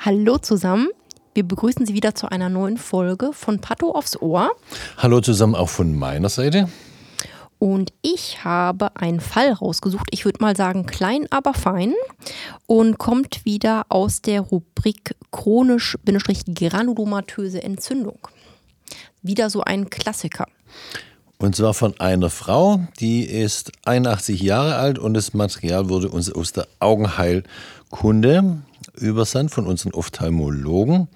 Hallo zusammen. Wir begrüßen Sie wieder zu einer neuen Folge von Patto aufs Ohr. Hallo zusammen auch von meiner Seite. Und ich habe einen Fall rausgesucht. Ich würde mal sagen, klein, aber fein. Und kommt wieder aus der Rubrik chronisch-granulomatöse Entzündung. Wieder so ein Klassiker. Und zwar von einer Frau, die ist 81 Jahre alt und das Material wurde uns aus der Augenheilkunde übersandt von unseren Ophthalmologen.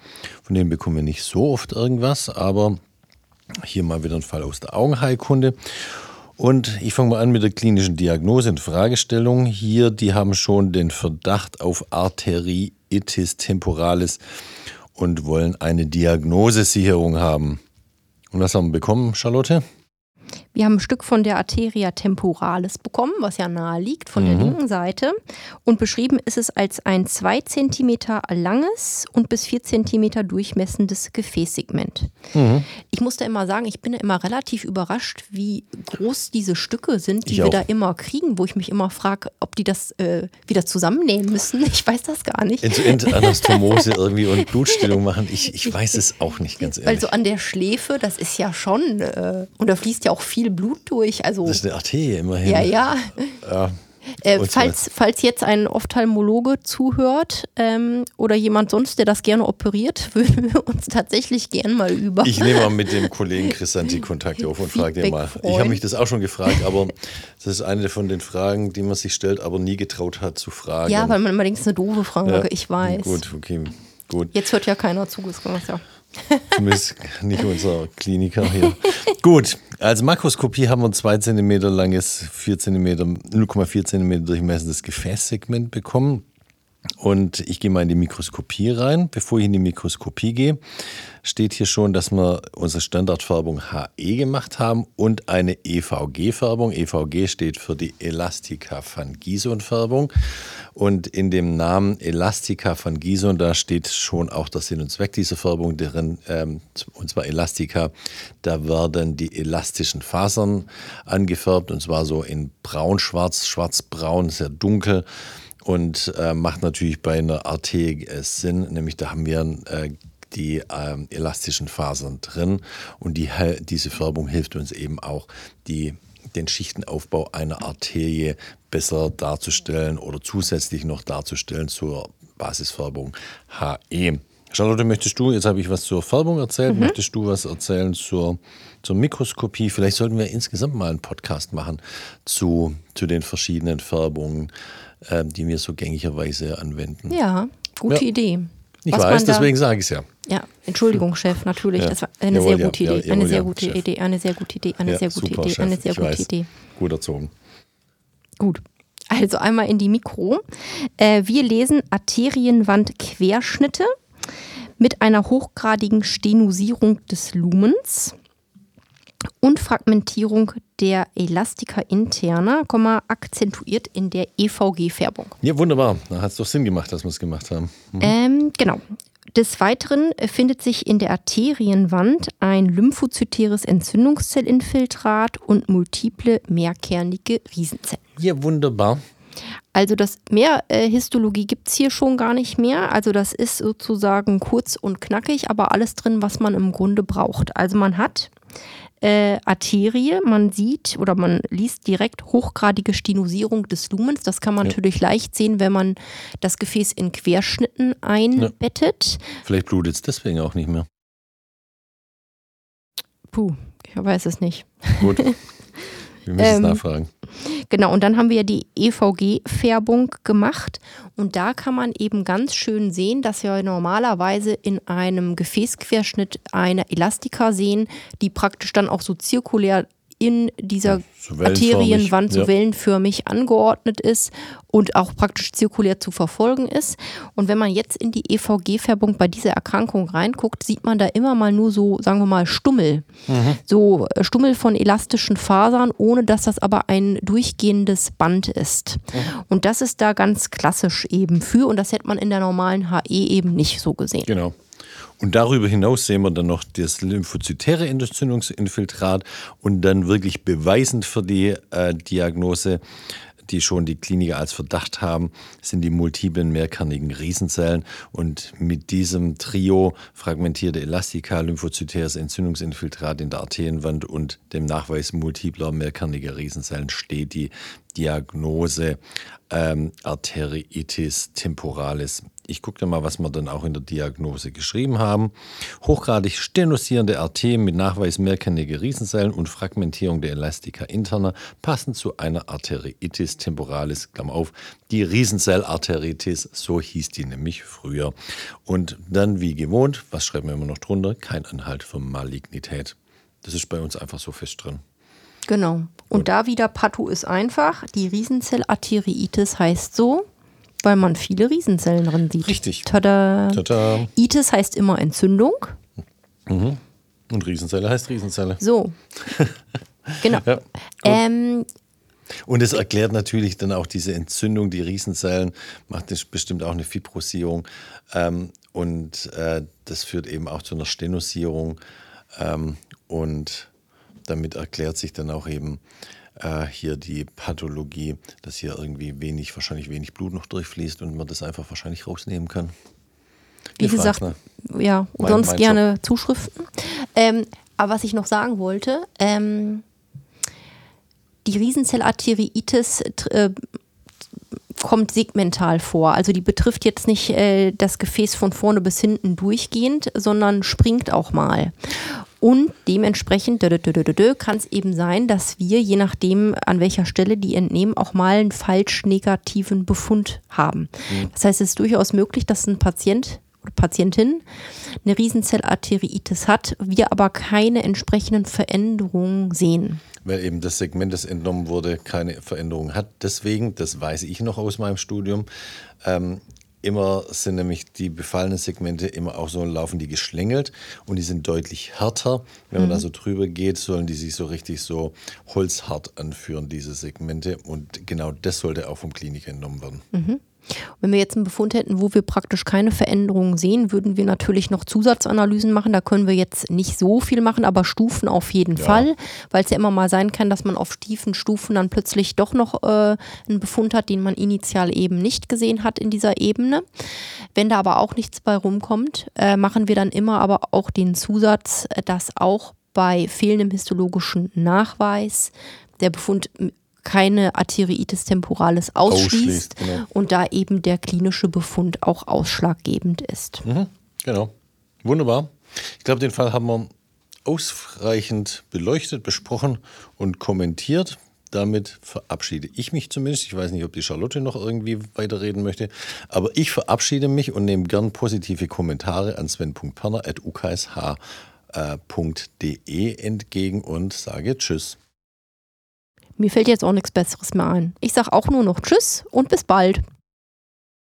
Von denen bekommen wir nicht so oft irgendwas, aber hier mal wieder ein Fall aus der Augenheilkunde. Und ich fange mal an mit der klinischen Diagnose und Fragestellung. Hier, die haben schon den Verdacht auf Arteriitis temporalis und wollen eine Diagnosesicherung haben. Und was haben wir bekommen, Charlotte? Wir haben ein Stück von der Arteria temporalis bekommen, was ja nahe liegt, von mhm. der linken Seite. Und beschrieben ist es als ein 2 cm langes und bis 4 cm durchmessendes Gefäßsegment. Mhm. Ich muss da immer sagen, ich bin immer relativ überrascht, wie groß diese Stücke sind, die ich wir auch. da immer kriegen, wo ich mich immer frage, ob die das äh, wieder zusammennehmen müssen. Ich weiß das gar nicht. Anastomose irgendwie und Blutstillung machen, ich, ich weiß es auch nicht ganz ehrlich. Also an der Schläfe, das ist ja schon, äh, und da fließt ja auch viel Blut durch. Also, das ist eine Arterie immerhin. Ja, ja. ja. Äh, falls, falls jetzt ein Ophthalmologe zuhört ähm, oder jemand sonst, der das gerne operiert, würden wir uns tatsächlich gern mal über. Ich nehme mal mit dem Kollegen Chrisanti Kontakt auf und frage den mal. Ich habe mich das auch schon gefragt, aber das ist eine von den Fragen, die man sich stellt, aber nie getraut hat zu fragen. Ja, weil man immer denkt, es ist eine doofe Frage, ja, ich weiß. Gut, okay, gut. Jetzt hört ja keiner zu, das ja. Zumindest nicht unser Kliniker hier. Gut, als Makroskopie haben wir ein 2 cm langes, 4 cm, 0,4 cm durchmessendes Gefäßsegment bekommen. Und ich gehe mal in die Mikroskopie rein. Bevor ich in die Mikroskopie gehe, steht hier schon, dass wir unsere Standardfärbung HE gemacht haben und eine EVG-Färbung. EVG steht für die Elastica van Gison-Färbung. Und in dem Namen Elastica van Gison, da steht schon auch der Sinn und Zweck dieser Färbung drin, ähm, und zwar Elastica. Da werden die elastischen Fasern angefärbt, und zwar so in braun-schwarz, schwarz-braun, sehr dunkel und äh, macht natürlich bei einer Arterie Sinn, nämlich da haben wir äh, die äh, elastischen Fasern drin und die, diese Färbung hilft uns eben auch, die, den Schichtenaufbau einer Arterie besser darzustellen oder zusätzlich noch darzustellen zur Basisfärbung HE. Charlotte, möchtest du, jetzt habe ich was zur Färbung erzählt, mhm. möchtest du was erzählen zur, zur Mikroskopie? Vielleicht sollten wir insgesamt mal einen Podcast machen zu, zu den verschiedenen Färbungen äh, die wir so gängigerweise anwenden. Ja, gute ja. Idee. Ich Was weiß, deswegen sage ich es ja. Ja, Entschuldigung, Chef, natürlich. Ja. Das war eine Jawohl, sehr gute ja, Idee. Eine sehr gute Chef. Idee. Eine sehr gute Idee. Eine sehr gute super, Idee. Chef. Eine sehr ich gute weiß. Idee. Gut erzogen. Gut. Also einmal in die Mikro. Äh, wir lesen Arterienwandquerschnitte mit einer hochgradigen Stenosierung des Lumens und Fragmentierung der Elastica interna, akzentuiert in der EVG-Färbung. Ja, wunderbar. Da hat es doch Sinn gemacht, dass wir es gemacht haben. Mhm. Ähm, genau. Des Weiteren findet sich in der Arterienwand ein lymphozytäres Entzündungszellinfiltrat und multiple mehrkernige Riesenzellen. Ja, wunderbar. Also das mehr äh, Histologie gibt es hier schon gar nicht mehr. Also das ist sozusagen kurz und knackig, aber alles drin, was man im Grunde braucht. Also man hat äh, Arterie. Man sieht oder man liest direkt hochgradige Stenosierung des Lumens. Das kann man ja. natürlich leicht sehen, wenn man das Gefäß in Querschnitten einbettet. Ja. Vielleicht blutet es deswegen auch nicht mehr. Puh, ich weiß es nicht. Gut. Wir müssen ähm, es nachfragen. Genau, und dann haben wir die EVG-Färbung gemacht. Und da kann man eben ganz schön sehen, dass wir normalerweise in einem Gefäßquerschnitt eine Elastika sehen, die praktisch dann auch so zirkulär in dieser wellenförmig, Arterienwand so ja. wellenförmig angeordnet ist und auch praktisch zirkulär zu verfolgen ist. Und wenn man jetzt in die EVG-Färbung bei dieser Erkrankung reinguckt, sieht man da immer mal nur so, sagen wir mal, Stummel. So äh, Stummel von elastischen Fasern, ohne dass das aber ein durchgehendes Band ist. Und das ist da ganz klassisch eben für und das hätte man in der normalen HE eben nicht so gesehen. Genau. Und darüber hinaus sehen wir dann noch das lymphozytäre Entzündungsinfiltrat und dann wirklich beweisend für die äh, Diagnose, die schon die Kliniker als Verdacht haben, sind die multiplen mehrkernigen Riesenzellen. Und mit diesem Trio fragmentierte Elastika, lymphozytäres Entzündungsinfiltrat in der Arterienwand und dem Nachweis multipler mehrkerniger Riesenzellen steht die Diagnose ähm, Arteriitis temporalis. Ich gucke dann mal, was wir dann auch in der Diagnose geschrieben haben. Hochgradig stenosierende Arterien mit Nachweis mehrkerniger Riesenzellen und Fragmentierung der Elastica interna passen zu einer Arteriitis temporalis, Klammer auf, die Riesenzellarteritis, so hieß die nämlich früher. Und dann wie gewohnt, was schreiben wir immer noch drunter? Kein Anhalt für Malignität. Das ist bei uns einfach so fest drin. Genau. Und da wieder Patho ist einfach. Die Riesenzellarteriitis heißt so, weil man viele Riesenzellen drin sieht. Richtig. Tada. Tada. Itis heißt immer Entzündung. Und Riesenzelle heißt Riesenzelle. So. genau. Ja. Ähm, Und es erklärt natürlich dann auch diese Entzündung, die Riesenzellen, macht bestimmt auch eine Fibrosierung. Ähm, und äh, das führt eben auch zu einer Stenosierung. Ähm, und damit erklärt sich dann auch eben äh, hier die Pathologie, dass hier irgendwie wenig, wahrscheinlich wenig Blut noch durchfließt und man das einfach wahrscheinlich rausnehmen kann. wie Ihr gesagt, fragt's, ja, Mein- sonst gerne Zuschriften. Ähm, aber was ich noch sagen wollte, ähm, die Riesenzellarteriitis tr- äh, kommt segmental vor. Also die betrifft jetzt nicht äh, das Gefäß von vorne bis hinten durchgehend, sondern springt auch mal. Und dementsprechend kann es eben sein, dass wir, je nachdem, an welcher Stelle die entnehmen, auch mal einen falsch negativen Befund haben. Das heißt, es ist durchaus möglich, dass ein Patient oder Patientin eine Riesenzellarteriitis hat, wir aber keine entsprechenden Veränderungen sehen. Weil eben das Segment, das entnommen wurde, keine Veränderung hat. Deswegen, das weiß ich noch aus meinem Studium, ähm, immer sind nämlich die befallenen Segmente immer auch so laufen die geschlängelt und die sind deutlich härter. Wenn man da so drüber geht, sollen die sich so richtig so holzhart anführen, diese Segmente. Und genau das sollte auch vom Kliniker entnommen werden. Wenn wir jetzt einen Befund hätten, wo wir praktisch keine Veränderungen sehen, würden wir natürlich noch Zusatzanalysen machen. Da können wir jetzt nicht so viel machen, aber Stufen auf jeden Fall, weil es ja immer mal sein kann, dass man auf tiefen Stufen dann plötzlich doch noch äh, einen Befund hat, den man initial eben nicht gesehen hat in dieser Ebene. Wenn da aber auch nichts bei rumkommt, äh, machen wir dann immer aber auch den Zusatz, äh, dass auch bei fehlendem histologischen Nachweis der Befund keine Arteriitis temporalis ausschließt, Ausschließt, genau. und da eben der klinische Befund auch ausschlaggebend ist. Mhm, genau. Wunderbar. Ich glaube, den Fall haben wir ausreichend beleuchtet, besprochen und kommentiert. Damit verabschiede ich mich zumindest. Ich weiß nicht, ob die Charlotte noch irgendwie weiterreden möchte. Aber ich verabschiede mich und nehme gern positive Kommentare an sven.perner.uksh.de entgegen und sage Tschüss. Mir fällt jetzt auch nichts Besseres mehr ein. Ich sage auch nur noch Tschüss und bis bald.